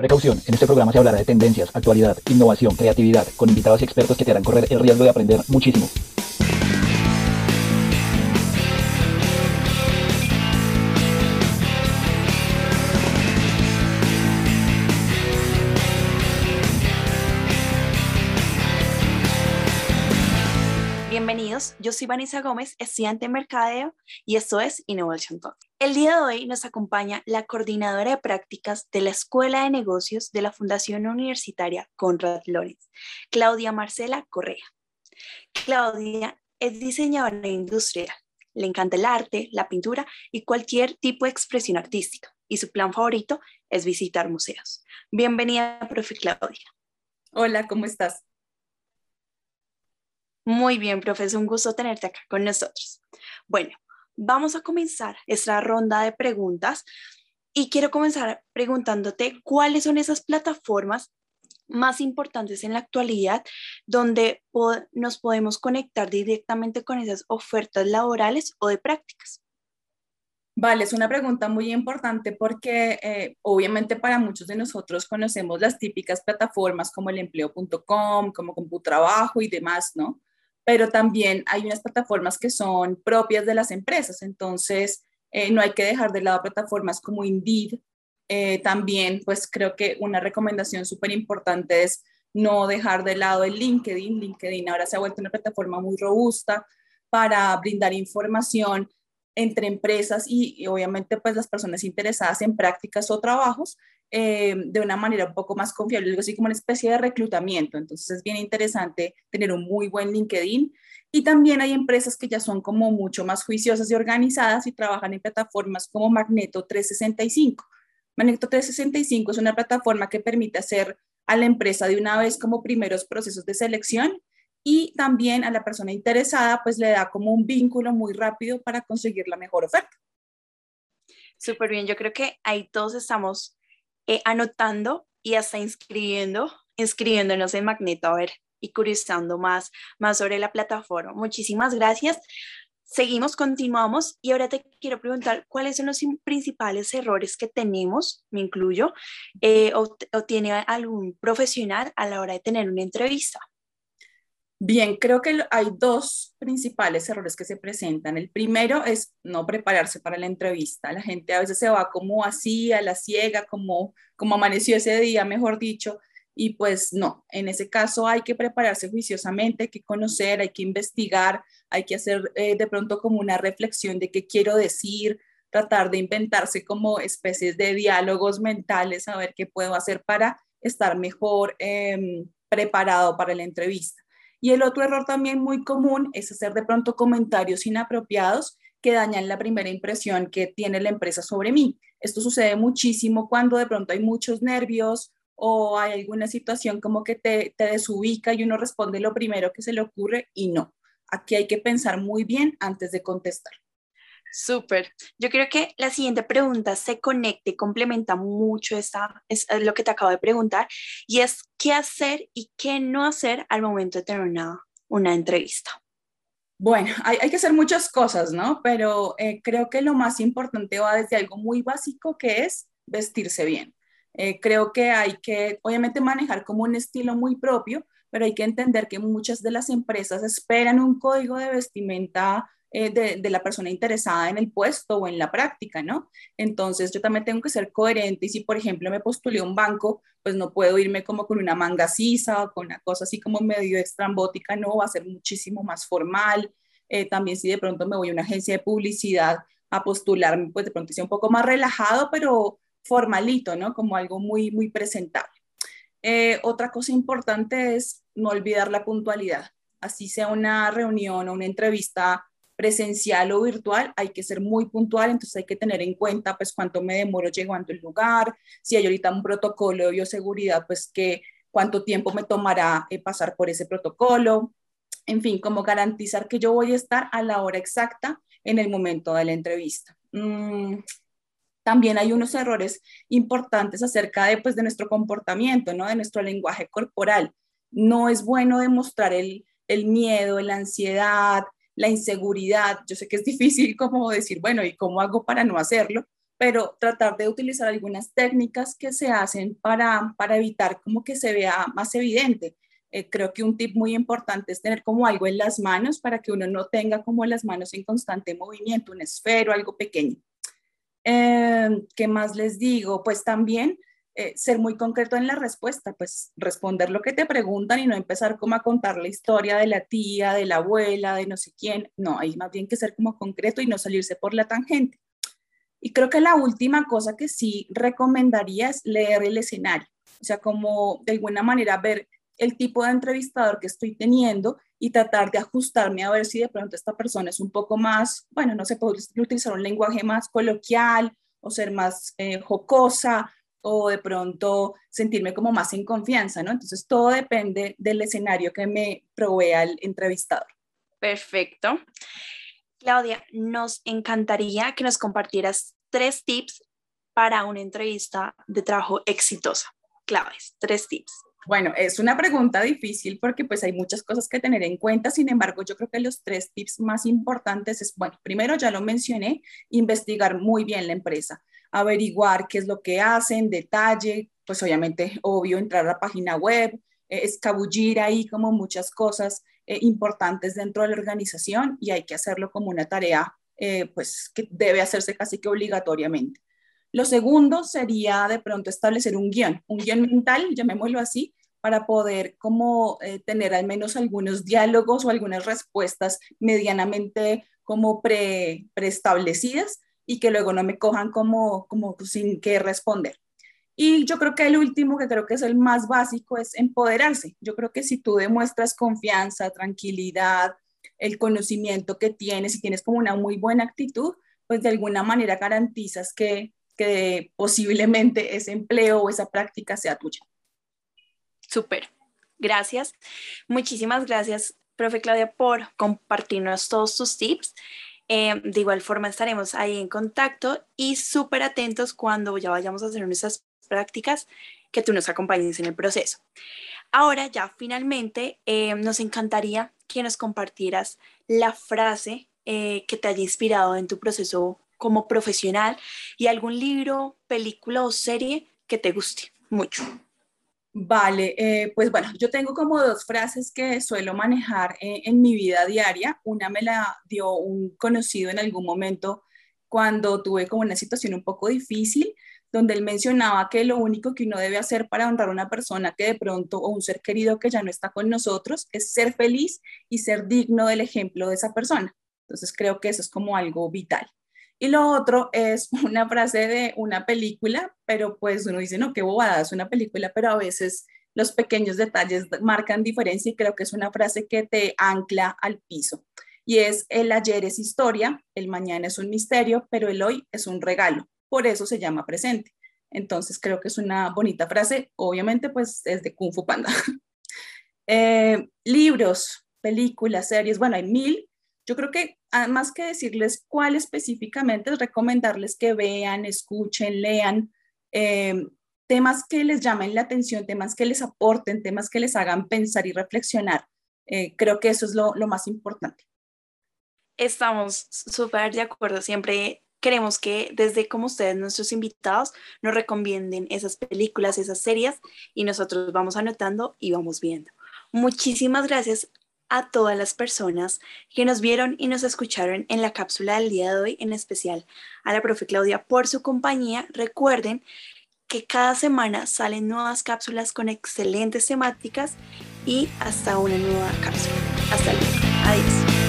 Precaución, en este programa se hablará de tendencias, actualidad, innovación, creatividad, con invitados y expertos que te harán correr el riesgo de aprender muchísimo. Yo soy Vanessa Gómez, estudiante de Mercadeo y esto es Innovation Talk. El día de hoy nos acompaña la coordinadora de prácticas de la Escuela de Negocios de la Fundación Universitaria Conrad Lorenz, Claudia Marcela Correa. Claudia es diseñadora industrial, le encanta el arte, la pintura y cualquier tipo de expresión artística y su plan favorito es visitar museos. Bienvenida, profe Claudia. Hola, ¿cómo estás? Muy bien, profe, es un gusto tenerte acá con nosotros. Bueno, vamos a comenzar esta ronda de preguntas y quiero comenzar preguntándote cuáles son esas plataformas más importantes en la actualidad donde nos podemos conectar directamente con esas ofertas laborales o de prácticas. Vale, es una pregunta muy importante porque eh, obviamente para muchos de nosotros conocemos las típicas plataformas como el empleo.com, como Computrabajo y demás, ¿no? Pero también hay unas plataformas que son propias de las empresas, entonces eh, no hay que dejar de lado plataformas como Indeed. Eh, también, pues creo que una recomendación súper importante es no dejar de lado el LinkedIn. LinkedIn ahora se ha vuelto una plataforma muy robusta para brindar información entre empresas y, obviamente pues las personas interesadas en prácticas o trabajos eh, de una manera un poco más confiable, algo así como una especie de reclutamiento. Entonces es bien interesante tener un muy buen LinkedIn. Y también hay empresas que ya son como mucho más juiciosas y organizadas y trabajan en plataformas como Magneto 365. Magneto 365 es una plataforma que permite hacer a la empresa de una vez como primeros procesos de selección y también a la persona interesada pues le da como un vínculo muy rápido para conseguir la mejor oferta. Súper bien, yo creo que ahí todos estamos eh, anotando y hasta inscribiendo, inscribiéndonos en Magneto a ver y curiosando más, más sobre la plataforma. Muchísimas gracias. Seguimos, continuamos y ahora te quiero preguntar cuáles son los principales errores que tenemos, me incluyo, eh, o tiene algún profesional a la hora de tener una entrevista. Bien, creo que hay dos principales errores que se presentan. El primero es no prepararse para la entrevista. La gente a veces se va como así, a la ciega, como, como amaneció ese día, mejor dicho, y pues no, en ese caso hay que prepararse juiciosamente, hay que conocer, hay que investigar, hay que hacer eh, de pronto como una reflexión de qué quiero decir, tratar de inventarse como especies de diálogos mentales, a ver qué puedo hacer para estar mejor em, preparado para la entrevista. Y el otro error también muy común es hacer de pronto comentarios inapropiados que dañan la primera impresión que tiene la empresa sobre mí. Esto sucede muchísimo cuando de pronto hay muchos nervios o hay alguna situación como que te, te desubica y uno responde lo primero que se le ocurre y no. Aquí hay que pensar muy bien antes de contestar. Súper. Yo creo que la siguiente pregunta se conecta y complementa mucho esta, es lo que te acabo de preguntar, y es qué hacer y qué no hacer al momento de tener una, entrevista. Bueno, hay, hay, que hacer muchas cosas, ¿no? Pero eh, creo que lo más importante va desde algo muy básico que es vestirse bien. Eh, creo que hay que, obviamente, manejar como un estilo muy propio, pero hay que entender que muchas de las empresas esperan un código de vestimenta eh, de, la persona interesada en el puesto o en la práctica, ¿no? Entonces yo también tengo que ser coherente y si, por ejemplo, me postulé a un banco, pues no puedo irme como con una manga sisa o con una cosa así como medio estrambótica, no, va a ser muchísimo más formal. Eh, también si de pronto me voy a una agencia de publicidad a postularme, pues de pronto sea un poco más relajado, pero formalito, ¿no? Como algo muy, muy presentable. Eh, otra cosa importante es no olvidar la puntualidad. Así sea una reunión o una entrevista presencial o virtual, hay que ser muy puntual, entonces hay que tener en cuenta pues cuánto me demoro llegando al lugar, si hay ahorita un protocolo de bioseguridad, pues que cuánto tiempo me tomará eh, pasar por ese protocolo, en fin, como garantizar que yo voy a estar a la hora exacta en el momento de la entrevista. Mm, también hay unos errores importantes acerca de, pues, de nuestro comportamiento, ¿no? de nuestro lenguaje corporal. No es bueno demostrar el, el miedo, la ansiedad, la inseguridad. Yo sé que es difícil como decir, bueno, ¿y cómo hago para no hacerlo? pero tratar de utilizar algunas técnicas que se hacen para, para evitar como que se vea más evidente. Eh, creo que un tip muy importante es tener como algo en las manos para que uno no tenga como las manos en constante movimiento, un esfero, algo pequeño. Eh, ¿Qué más les digo? Pues también eh, ser muy concreto en la respuesta, pues responder lo que te preguntan y no empezar como a contar la historia de la tía, de la abuela, de no sé quién. No, hay más bien que ser como concreto y no salirse por la tangente. Y creo que la última cosa que sí recomendaría es leer el escenario, o sea, como de alguna manera ver el tipo de entrevistador que estoy teniendo y tratar de ajustarme a ver si de pronto esta persona es un poco más, bueno, no sé, puedo utilizar un lenguaje más coloquial o ser más eh, jocosa o de pronto sentirme como más en confianza, ¿no? Entonces todo depende del escenario que me provea el entrevistador. Perfecto. Claudia, nos encantaría que nos compartieras tres tips para una entrevista de trabajo exitosa. Claves, tres tips. Bueno, es una pregunta difícil porque pues hay muchas cosas que tener en cuenta, sin embargo, yo creo que los tres tips más importantes es, bueno, primero ya lo mencioné, investigar muy bien la empresa, averiguar qué es lo que hacen, detalle, pues obviamente, obvio, entrar a la página web, eh, escabullir ahí como muchas cosas eh, importantes dentro de la organización y hay que hacerlo como una tarea eh, pues que debe hacerse casi que obligatoriamente. Lo segundo sería de pronto establecer un guion, un guion mental, llamémoslo así, para poder como tener al menos algunos diálogos o algunas respuestas medianamente como pre, preestablecidas y que luego no me cojan como, como sin qué responder. Y yo creo que el último, que creo que es el más básico, es empoderarse. Yo creo que si tú demuestras confianza, tranquilidad, el conocimiento que tienes y tienes como una muy buena actitud, pues de alguna manera garantizas que que posiblemente ese empleo o esa práctica sea tuya. Súper, gracias. Muchísimas gracias, profe Claudia, por compartirnos todos tus tips. Eh, de igual forma estaremos ahí en contacto y súper atentos cuando ya vayamos a hacer nuestras prácticas, que tú nos acompañes en el proceso. Ahora ya finalmente eh, nos encantaría que nos compartieras la frase eh, que te haya inspirado en tu proceso como profesional y algún libro, película o serie que te guste mucho. Vale, eh, pues bueno, yo tengo como dos frases que suelo manejar eh, en mi vida diaria. Una me la dio un conocido en algún momento cuando tuve como una situación un poco difícil, donde él mencionaba que lo único que uno debe hacer para honrar a una persona que de pronto o un ser querido que ya no está con nosotros es ser feliz y ser digno del ejemplo de esa persona. Entonces creo que eso es como algo vital. Y lo otro es una frase de una película, pero pues uno dice, no, qué bobada, es una película, pero a veces los pequeños detalles marcan diferencia y creo que es una frase que te ancla al piso. Y es, el ayer es historia, el mañana es un misterio, pero el hoy es un regalo. Por eso se llama presente. Entonces creo que es una bonita frase. Obviamente pues es de Kung Fu Panda. Eh, libros, películas, series, bueno, hay mil, yo creo que más que decirles cuál específicamente, es recomendarles que vean, escuchen, lean eh, temas que les llamen la atención, temas que les aporten, temas que les hagan pensar y reflexionar. Eh, creo que eso es lo, lo más importante. Estamos súper de acuerdo. Siempre queremos que desde como ustedes, nuestros invitados, nos recomienden esas películas, esas series y nosotros vamos anotando y vamos viendo. Muchísimas gracias a todas las personas que nos vieron y nos escucharon en la cápsula del día de hoy, en especial a la profe Claudia por su compañía. Recuerden que cada semana salen nuevas cápsulas con excelentes temáticas y hasta una nueva cápsula. Hasta luego. Adiós.